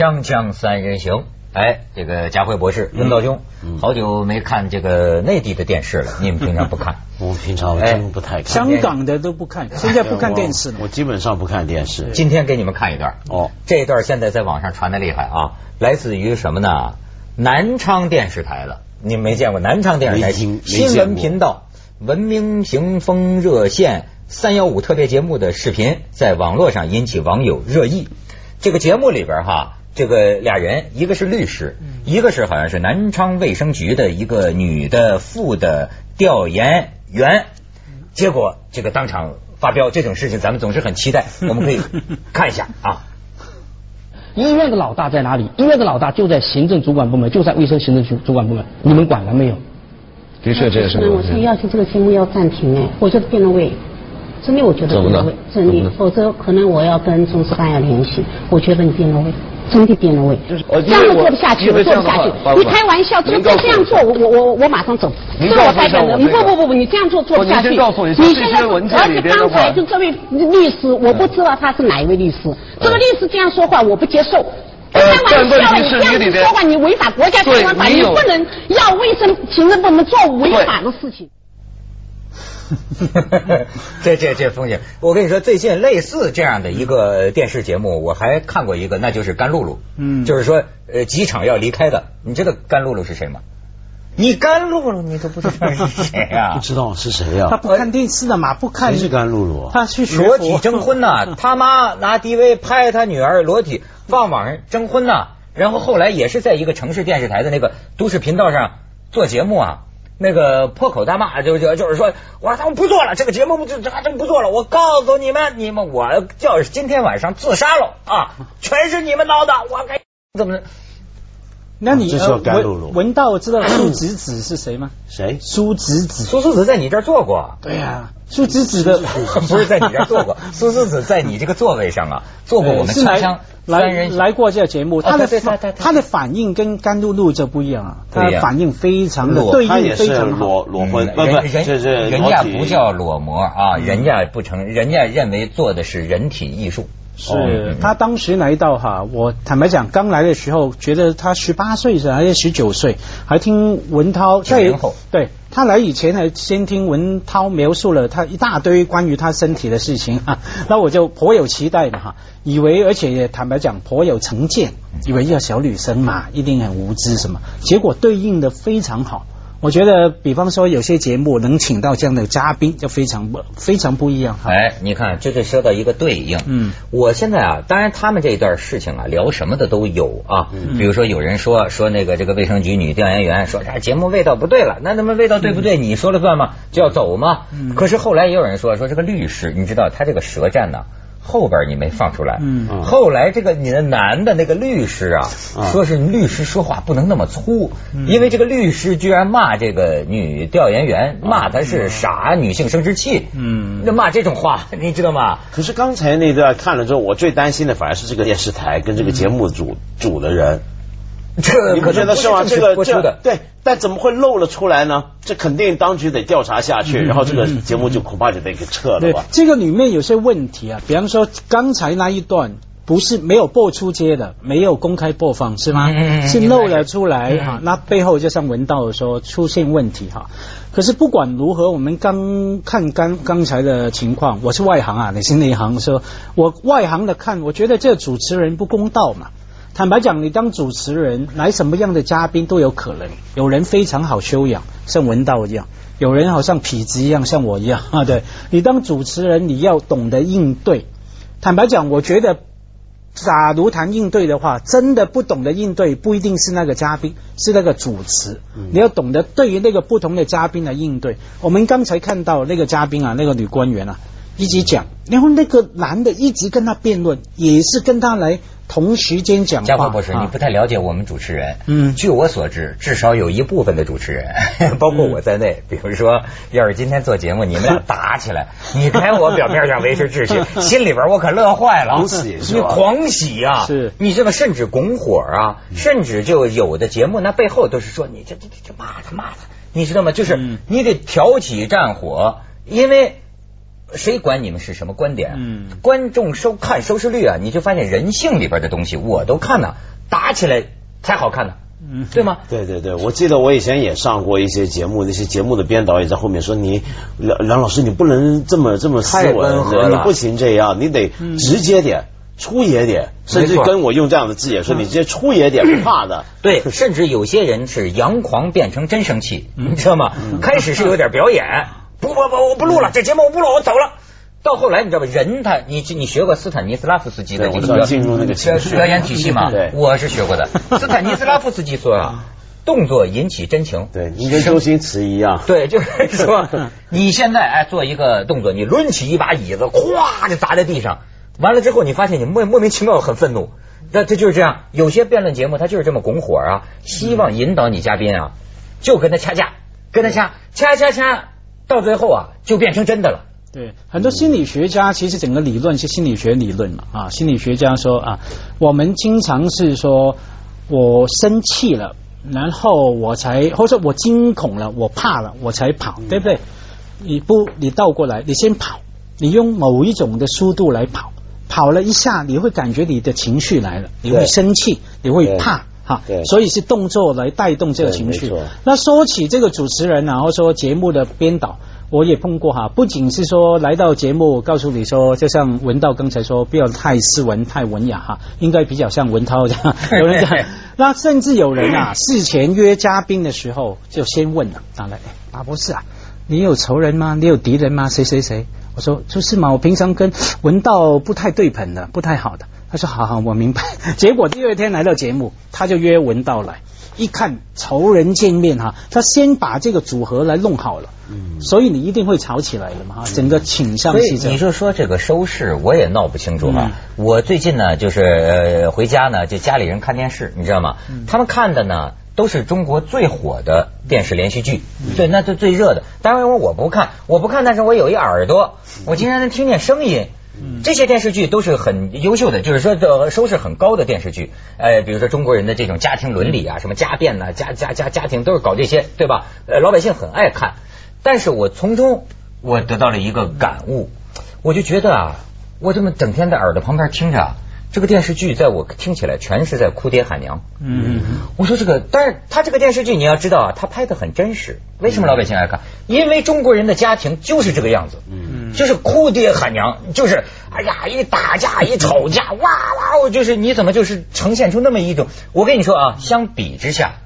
锵锵三人行，哎，这个佳慧博士、文道兄，好久没看这个内地的电视了，你们平常不看？我平常真不太看。香港的都不看，现在不看电视了。我基本上不看电视。今天给你们看一段哦，这一段现在在网上传的厉害啊，来自于什么呢？南昌电视台的，你们没见过？南昌电视台新闻频道文明行风热线三幺五特别节目的视频，在网络上引起网友热议。这个节目里边哈。这个俩人，一个是律师，一个是好像是南昌卫生局的一个女的副的调研员。结果这个当场发飙，这种事情咱们总是很期待，我们可以看一下啊。医院的老大在哪里？医院的老大就在行政主管部门，就在卫生行政主主管部门，你们管了没有？的确，这也是。那我现在要求这个节目要暂停哎，我觉得变了味，真的我觉得变了味，真的，否则可能我要跟中司办要联系。我觉得你变了味。真的变了味，这样都做不下去，我做不下去。你开玩笑，这个这样做，我我我我马上走。这是我代表的。不不不不，你这样做做不下去。你现在而且刚才就这位律师，我不知道他是哪一位律师。这个律师这样说话，我不接受。开玩笑，你这样子说话，你违反国家相关法，你不能要卫生行政部门做违法的事情。这这这风险，我跟你说，最近类似这样的一个电视节目，我还看过一个，那就是甘露露，嗯，就是说呃机场要离开的，你知道甘露露是谁吗？你甘露露你都不知道 是谁呀？不知道是谁呀？他不看电视的嘛，不看。谁是甘露露？他去裸体征婚呐，他妈拿 DV 拍他女儿裸体放网上征婚呐，然后后来也是在一个城市电视台的那个都市频道上做节目啊。那个破口大骂，就就就是说，我他们不做了，这个节目不这还真不做了。我告诉你们，你们我就是今天晚上自杀了啊！全是你们闹的，我该怎么？那你文文道知道苏子子是谁吗？谁？苏子子，苏子子在你这儿坐过。对呀，苏子子的不是在你这儿坐过，苏子子在你这个座位上啊，坐过我们锵锵来来过这个节目，他的他的反应跟甘露露就不一样啊，他的反应非常的对应非常裸裸婚，不不，人人家不叫裸模啊，人家不承，人家认为做的是人体艺术。是他当时来到哈，我坦白讲，刚来的时候觉得他十八岁是还是十九岁，还听文涛在对他来以前还先听文涛描述了他一大堆关于他身体的事情啊，那我就颇有期待的哈，以为而且也坦白讲颇有成见，以为要小女生嘛，一定很无知什么，结果对应的非常好。我觉得，比方说有些节目能请到这样的嘉宾，就非常不非常不一样。哎，你看，这就说到一个对应。嗯，我现在啊，当然他们这一段事情啊，聊什么的都有啊。嗯。比如说有人说说那个这个卫生局女调研员说这节目味道不对了，那怎么味道对不对？你说了算吗？就要走吗？嗯。可是后来也有人说说这个律师，你知道他这个舌战呢？后边你没放出来，嗯，后来这个你的男的那个律师啊，说是律师说话不能那么粗，因为这个律师居然骂这个女调研员，骂她是傻女性生殖器，嗯，那骂这种话，你知道吗？可是刚才那段看了之后，我最担心的反而是这个电视台跟这个节目组组的人。这你不觉得是吗？这个这对，但怎么会漏了出来呢？这肯定当局得调查下去，然后这个节目就恐怕就得给撤了吧。这个里面有些问题啊，比方说刚才那一段不是没有播出街的，没有公开播放是吗？是漏了出来哈，那背后就像文道说出现问题哈。可是不管如何，我们刚看刚刚才的情况，我是外行啊，你是内行，说我外行的看，我觉得这主持人不公道嘛。坦白讲，你当主持人来什么样的嘉宾都有可能。有人非常好修养，像文道一样；有人好像痞子一样，像我一样啊。对你当主持人，你要懂得应对。坦白讲，我觉得，假如谈应对的话，真的不懂得应对，不一定是那个嘉宾，是那个主持。你要懂得对于那个不同的嘉宾的应对。我们刚才看到那个嘉宾啊，那个女官员啊，一直讲，然后那个男的一直跟他辩论，也是跟他来。同时间讲话，嘉慧博士，你不太了解我们主持人。嗯，据我所知，至少有一部分的主持人，包括我在内，比如说，要是今天做节目，你们俩打起来，你看我表面上维持秩序，心里边我可乐坏了，狂喜，你狂喜啊！是，你这个，甚至拱火啊，甚至就有的节目，那背后都是说你这这这骂他骂他，你知道吗？就是你得挑起战火，因为。谁管你们是什么观点？嗯，观众收看收视率啊，你就发现人性里边的东西我都看呢，打起来才好看呢。嗯，对吗？对对对，我记得我以前也上过一些节目，那些节目的编导也在后面说：“你梁梁老师，你不能这么这么斯文，你不行这样，你得直接点。”粗野点，甚至跟我用这样的字眼说，你直接粗野点不怕的。对，甚至有些人是阳狂变成真生气，你知道吗？开始是有点表演，不不不，我不录了，这节目我不录，我走了。到后来你知道吧？人他，你你学过斯坦尼斯拉夫斯基的这个进入那个表演体系嘛？对，我是学过的。斯坦尼斯拉夫斯基说啊，动作引起真情。对，你跟周星驰一样。对，就是说，你现在哎做一个动作，你抡起一把椅子，咵就砸在地上。完了之后，你发现你莫莫名其妙很愤怒，那这就是这样。有些辩论节目他就是这么拱火啊，希望引导你嘉宾啊，就跟他掐架，跟他掐掐掐掐，到最后啊就变成真的了。对，很多心理学家其实整个理论是心理学理论嘛啊，心理学家说啊，我们经常是说我生气了，然后我才或者我惊恐了，我怕了，我才跑，对不对？你不，你倒过来，你先跑，你用某一种的速度来跑。跑了一下，你会感觉你的情绪来了，你会生气，你会怕，哈，所以是动作来带动这个情绪。那说起这个主持人，然后说节目的编导，我也碰过哈，不仅是说来到节目告诉你说，就像文道刚才说，不要太斯文、太文雅哈，应该比较像文涛这样。有人讲，那甚至有人啊，事前约嘉宾的时候就先问了，当然，啊不是啊，你有仇人吗？你有敌人吗？谁谁谁？我说就是嘛，我平常跟文道不太对捧的，不太好的。他说好好，我明白。结果第二天来到节目，他就约文道来，一看仇人见面哈，他先把这个组合来弄好了。嗯，所以你一定会吵起来的嘛，整个倾向是这样。你就说这个收视，我也闹不清楚哈。我最近呢，就是呃回家呢，就家里人看电视，你知道吗？他们看的呢。都是中国最火的电视连续剧，对，那是最热的。当然我我不看，我不看，但是我有一耳朵，我经常能听见声音。这些电视剧都是很优秀的，就是说的收视很高的电视剧。呃，比如说中国人的这种家庭伦理啊，什么家变呐，家家家家庭都是搞这些，对吧？呃，老百姓很爱看。但是我从中我得到了一个感悟，我就觉得啊，我这么整天在耳朵旁边听着。这个电视剧在我听起来全是在哭爹喊娘。嗯，我说这个，但是他这个电视剧你要知道啊，他拍的很真实。为什么老百姓爱看？因为中国人的家庭就是这个样子。嗯，就是哭爹喊娘，就是哎呀一打架一吵架，哇哇，我就是你怎么就是呈现出那么一种？我跟你说啊，相比之下，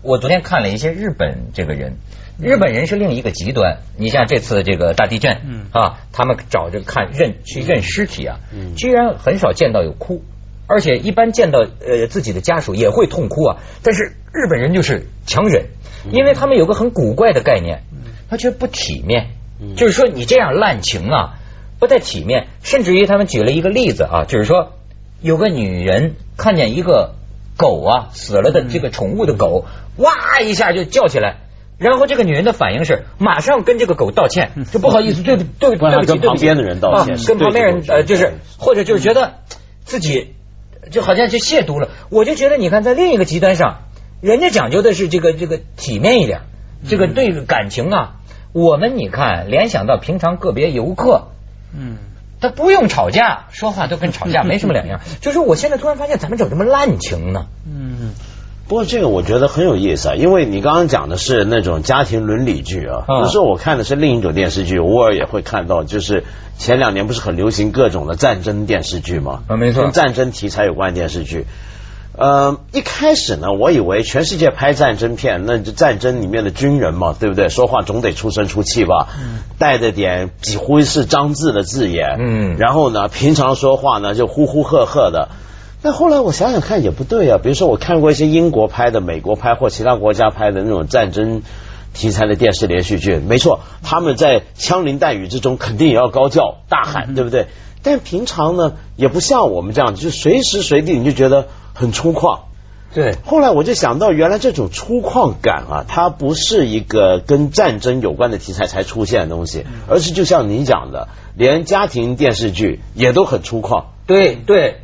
我昨天看了一些日本这个人。日本人是另一个极端，你像这次这个大地震，啊，他们找着看认去认尸体啊，居然很少见到有哭，而且一般见到呃自己的家属也会痛哭啊，但是日本人就是强忍，因为他们有个很古怪的概念，他觉得不体面，就是说你这样滥情啊不太体面，甚至于他们举了一个例子啊，就是说有个女人看见一个狗啊死了的这个宠物的狗，哇一下就叫起来。然后这个女人的反应是马上跟这个狗道歉，就不好意思，对对对不起，跟旁边的人道歉，跟旁边人呃就是或者就是觉得自己就好像就亵渎了。我就觉得你看在另一个极端上，人家讲究的是这个这个体面一点，这个对感情啊，我们你看联想到平常个别游客，嗯，他不用吵架，说话都跟吵架没什么两样。就是我现在突然发现，咱们怎么这么滥情呢？嗯。不过这个我觉得很有意思啊，因为你刚刚讲的是那种家庭伦理剧啊，有时候我看的是另一种电视剧，偶尔也会看到，就是前两年不是很流行各种的战争电视剧吗？啊，没错，跟战争题材有关电视剧。呃，一开始呢，我以为全世界拍战争片，那战争里面的军人嘛，对不对？说话总得出声出气吧，嗯带着点几乎是脏字的字眼，嗯，然后呢，平常说话呢就呼呼喝喝的。但后来我想想看也不对啊，比如说我看过一些英国拍的、美国拍或其他国家拍的那种战争题材的电视连续剧，没错，他们在枪林弹雨之中肯定也要高叫大喊，对不对？但平常呢，也不像我们这样，就随时随地你就觉得很粗犷。对。后来我就想到，原来这种粗犷感啊，它不是一个跟战争有关的题材才出现的东西，而是就像你讲的，连家庭电视剧也都很粗犷。对对。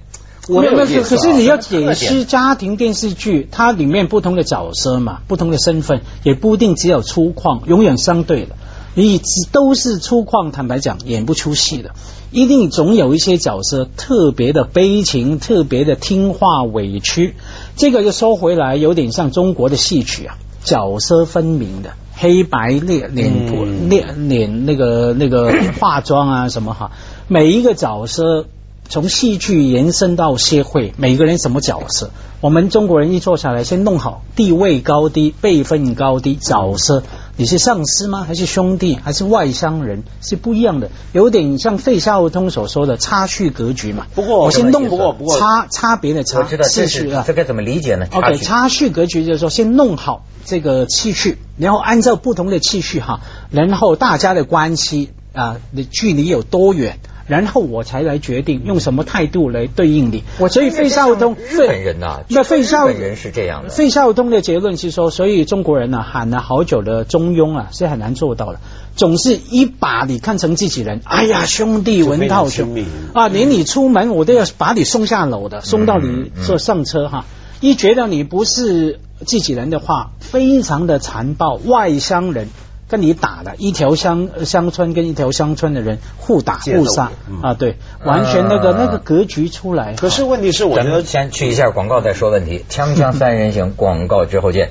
没有，可是你要解释家庭电视剧，它里面不同的角色嘛，不同的身份，也不一定只有粗犷，永远相对的。你只都是粗犷，坦白讲演不出戏的，一定总有一些角色特别的悲情，特别的听话委屈。这个就说回来，有点像中国的戏曲啊，角色分明的，黑白脸脸谱脸脸那个那个化妆啊什么哈，每一个角色。从戏剧延伸到社会，每个人什么角色？我们中国人一坐下来，先弄好地位高低、辈分高低、角色。你是上司吗？还是兄弟？还是外乡人？是不一样的，有点像费孝通所说的差序格局嘛。不过我先弄过，不过差差别的差次序啊，这该怎么理解呢？OK，差序格局就是说，先弄好这个次序，然后按照不同的次序哈，然后大家的关系啊，的距离有多远？然后我才来决定用什么态度来对应你。我所以费孝通日本人呐，那费孝人是这样的。费孝通的结论是说，所以中国人呢喊了好久的中庸啊，是很难做到了。总是一把你看成自己人，哎呀兄弟文道兄啊，连你出门我都要把你送下楼的，送到你坐上车哈。一觉得你不是自己人的话，非常的残暴，外乡人。跟你打的一条乡乡村跟一条乡村的人互打互杀啊，对，完全那个那个格局出来。可是问题是，我觉得先去一下广告再说问题。锵锵三人行，广告之后见。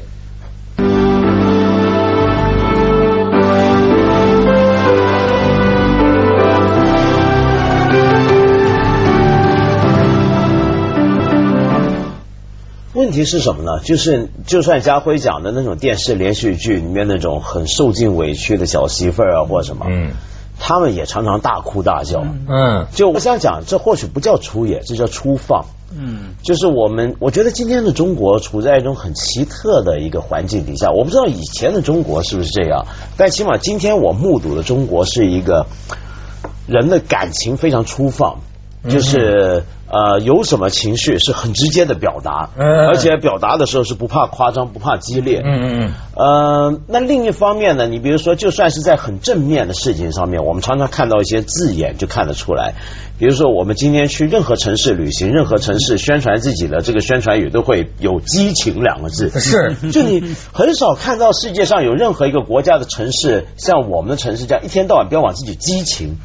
问题是什么呢？就是就算家辉讲的那种电视连续剧里面那种很受尽委屈的小媳妇儿啊，或者什么，嗯，他们也常常大哭大叫，嗯，就我想讲，这或许不叫出演，这叫出放，嗯，就是我们我觉得今天的中国处在一种很奇特的一个环境底下，我不知道以前的中国是不是这样，但起码今天我目睹的中国是一个人的感情非常粗放，就是。呃，有什么情绪是很直接的表达，而且表达的时候是不怕夸张、不怕激烈。嗯嗯嗯。呃，那另一方面呢，你比如说，就算是在很正面的事情上面，我们常常看到一些字眼就看得出来。比如说，我们今天去任何城市旅行，任何城市宣传自己的这个宣传语都会有“激情”两个字。是，就你很少看到世界上有任何一个国家的城市像我们的城市这样，一天到晚标榜自己激情。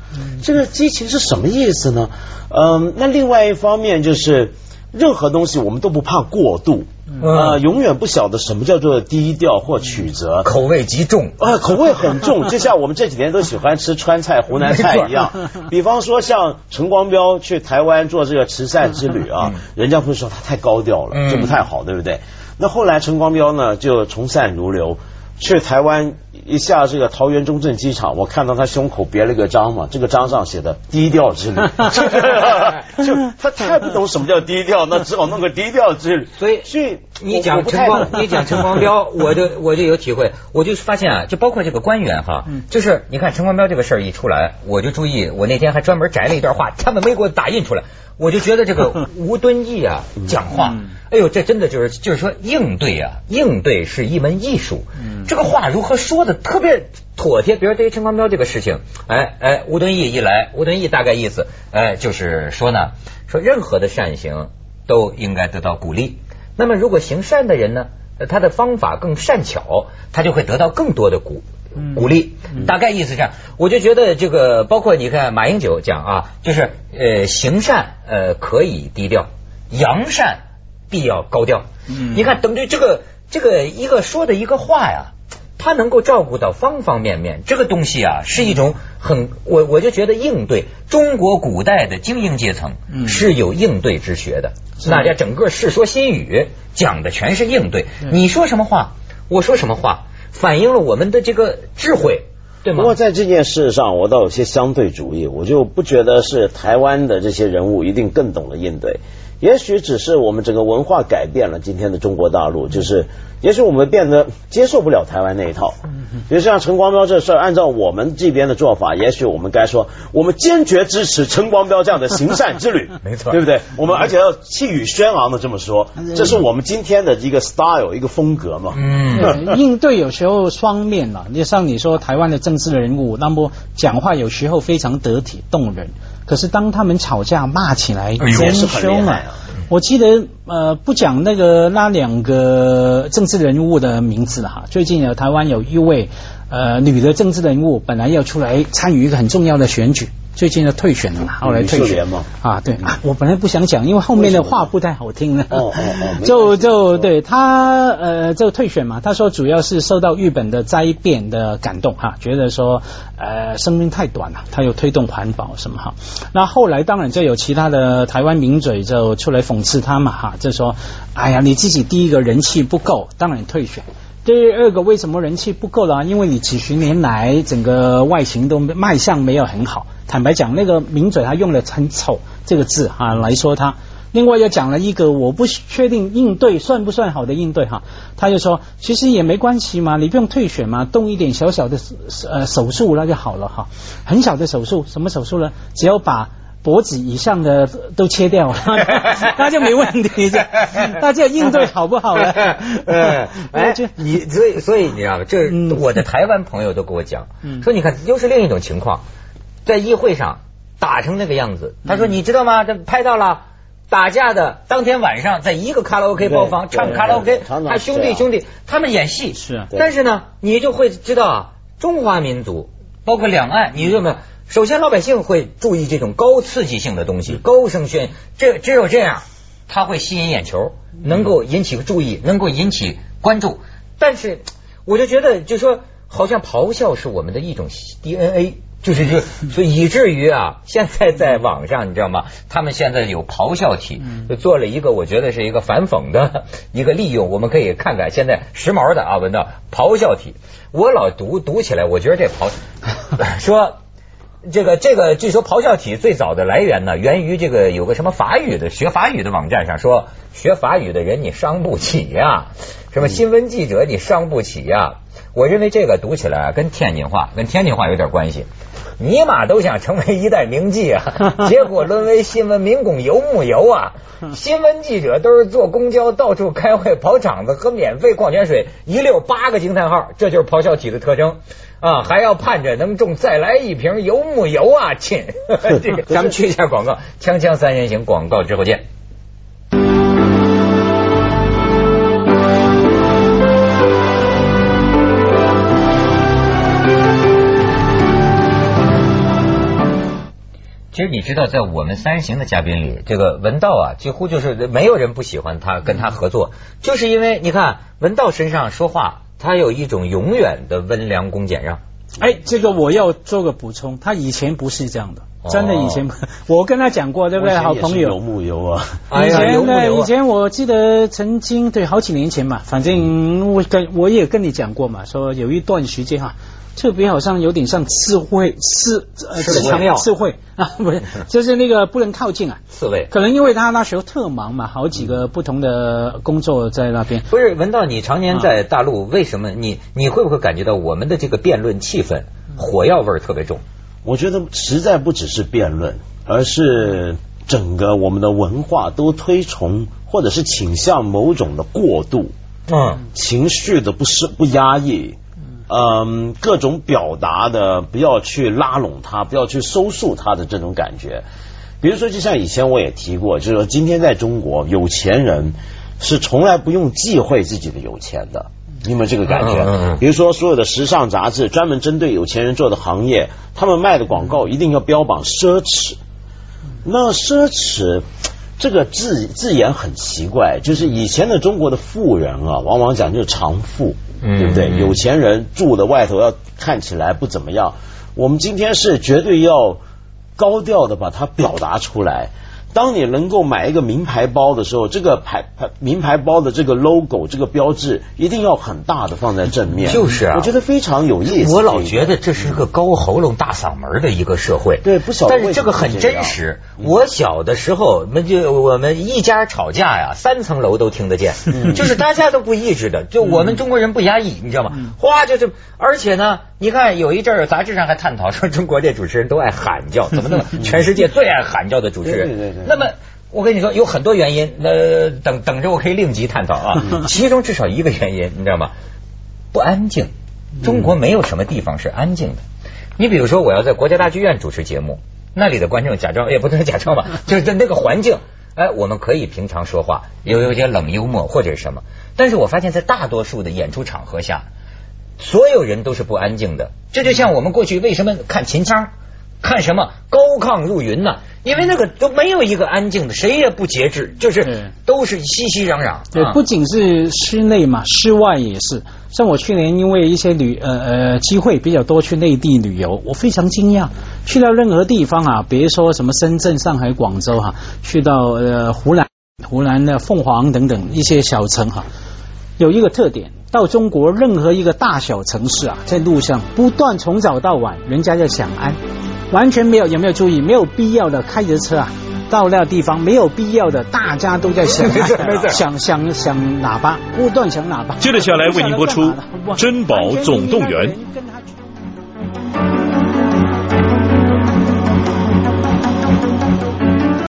这个激情是什么意思呢？嗯，那另外一方面就是，任何东西我们都不怕过度，呃，永远不晓得什么叫做低调或曲折，口味极重啊，口味很重，就像我们这几年都喜欢吃川菜、湖南菜一样。比方说像陈光标去台湾做这个慈善之旅啊，人家会说他太高调了，这不太好，对不对？那后来陈光标呢就从善如流。去台湾一下这个桃园中正机场，我看到他胸口别了个章嘛，这个章上写的“低调之旅”，就 他太不懂什么叫低调，那只好弄个低调之旅。所以，所以你讲陈光，你讲陈 光标，我就我就有体会，我就发现啊，就包括这个官员哈，就是你看陈光标这个事儿一出来，我就注意，我那天还专门摘了一段话，他们没给我打印出来。我就觉得这个吴敦义啊讲话，哎呦，这真的就是就是说应对啊，应对是一门艺术。这个话如何说的特别妥帖？比如对于陈光标这个事情，哎哎，吴敦义一来，吴敦义大概意思，哎，就是说呢，说任何的善行都应该得到鼓励。那么如果行善的人呢，他的方法更善巧，他就会得到更多的鼓。鼓励，大概意思这样，我就觉得这个包括你看马英九讲啊，就是呃行善呃可以低调，扬善必要高调。嗯。你看等于这个这个一个说的一个话呀，他能够照顾到方方面面，这个东西啊是一种很我我就觉得应对中国古代的精英阶层是有应对之学的，大家整个《世说新语》讲的全是应对，你说什么话，我说什么话。反映了我们的这个智慧，对吗？不过在这件事上，我倒有些相对主义，我就不觉得是台湾的这些人物一定更懂得应对，也许只是我们整个文化改变了今天的中国大陆，就是。也许我们变得接受不了台湾那一套，比如像陈光标这事儿，按照我们这边的做法，也许我们该说，我们坚决支持陈光标这样的行善之旅，没错，对不对？我们而且要气宇轩昂的这么说，这是我们今天的一个 style 一个风格嘛。嗯，应对有时候双面了，你像你说台湾的政治人物，那么讲话有时候非常得体动人。可是当他们吵架骂起来真凶啊！我记得呃，不讲那个那两个政治人物的名字了哈。最近呢，台湾有一位呃女的政治人物，本来要出来参与一个很重要的选举。最近要退选了嘛，后来退选嘛啊，对啊，我本来不想讲，因为后面的话不太好听了。哦哦哦，就就对他呃，就退选嘛。他说主要是受到日本的灾变的感动哈，觉得说呃生命太短了，他又推动环保什么哈。那后来当然就有其他的台湾名嘴就出来讽刺他嘛哈，就说哎呀你自己第一个人气不够，当然退选。第二个为什么人气不够了？因为你几十年来整个外形都卖相没有很好。坦白讲，那个名嘴他用了很丑这个字哈来说他。另外又讲了一个我不确定应对算不算好的应对哈。他就说其实也没关系嘛，你不用退选嘛，动一点小小的呃手术那就好了哈。很小的手术，什么手术呢？只要把。脖子以上的都切掉，那就没问题。大家 应对好不好呢？哎，你所以所以你知道吗？这我的台湾朋友都跟我讲，说你看又是另一种情况，在议会上打成那个样子。他说你知道吗？这拍到了打架的当天晚上，在一个卡拉 OK 包房唱卡拉 OK，他兄弟兄弟他们演戏是，但是呢，你就会知道啊，中华民族包括两岸，你知道吗？首先，老百姓会注意这种高刺激性的东西，高声宣，这只有这样，他会吸引眼球，能够引起注意，能够引起关注。但是，我就觉得，就说好像咆哮是我们的一种 DNA，就是就所以以至于啊，现在在网上你知道吗？他们现在有咆哮体，就做了一个我觉得是一个反讽的一个利用，我们可以看看现在时髦的啊，闻到咆哮体，我老读读起来，我觉得这咆 说。这个这个，据说咆哮体最早的来源呢，源于这个有个什么法语的学法语的网站上说，学法语的人你伤不起呀，什么新闻记者你伤不起呀。我认为这个读起来跟天津话跟天津话有点关系。尼玛都想成为一代名妓啊，结果沦为新闻民工游牧游啊。新闻记者都是坐公交到处开会跑场子喝免费矿泉水，一溜八个惊叹号，这就是咆哮体的特征。啊，还要盼着能中再来一瓶游牧游啊，亲！这个咱们去一下广告，锵锵三人行广告之后见。其实你知道，在我们三人行的嘉宾里，这个文道啊，几乎就是没有人不喜欢他，跟他合作，就是因为你看文道身上说话。他有一种永远的温良恭俭让。哎，这个我要做个补充，他以前不是这样的，真的以前，我跟他讲过，对不对？好朋友。游牧游啊。以前呢，以前我记得曾经对好几年前嘛，反正我跟我也跟你讲过嘛，说有一段时间哈。特别好像有点像刺猬，刺呃刺枪刺猬 啊，不是，就是那个不能靠近啊。刺猬。可能因为他那时候特忙嘛，好几个不同的工作在那边。不是，文道，你常年在大陆，为什么你你会不会感觉到我们的这个辩论气氛火药味特别重？我觉得实在不只是辩论，而是整个我们的文化都推崇或者是倾向某种的过度，嗯，情绪的不是不压抑。嗯，各种表达的不要去拉拢他，不要去收束他的这种感觉。比如说，就像以前我也提过，就是说今天在中国，有钱人是从来不用忌讳自己的有钱的。你有没有这个感觉？比如说，所有的时尚杂志专门针对有钱人做的行业，他们卖的广告一定要标榜奢侈。那奢侈。这个字字眼很奇怪，就是以前的中国的富人啊，往往讲究长富，对不对？有钱人住的外头要看起来不怎么样。我们今天是绝对要高调的把它表达出来。当你能够买一个名牌包的时候，这个牌牌名牌包的这个 logo 这个标志一定要很大的放在正面。就是啊，我觉得非常有意思。我老觉得这是个高喉咙大嗓门的一个社会。对，不晓得。但是这个很真实。我小的时候，我们就我们一家吵架呀，三层楼都听得见，就是大家都不抑制的，就我们中国人不压抑，你知道吗？哗，就是，而且呢，你看有一阵儿杂志上还探讨说，中国这主持人都爱喊叫，怎么那么 全世界最爱喊叫的主持人？对对对。那么我跟你说，有很多原因，那等等着我可以另集探讨啊。其中至少一个原因，你知道吗？不安静。中国没有什么地方是安静的。你比如说，我要在国家大剧院主持节目，那里的观众假装也不能假装吧，就是在那个环境，哎，我们可以平常说话，有有些冷幽默或者是什么。但是我发现，在大多数的演出场合下，所有人都是不安静的。这就像我们过去为什么看秦腔。看什么高亢入云呢？因为那个都没有一个安静的，谁也不节制，就是都是熙熙攘攘。对，不仅是室内嘛，室外也是。像我去年因为一些旅呃呃机会比较多去内地旅游，我非常惊讶，去到任何地方啊，别说什么深圳、上海、广州哈，去到呃湖南、湖南的凤凰等等一些小城哈，有一个特点，到中国任何一个大小城市啊，在路上不断从早到晚，人家在想安。完全没有，有没有注意？没有必要的开着车啊，到那地方没有必要的，大家都在响响响响喇叭，不断响喇叭。接着下来为您播出《珍宝总动员》。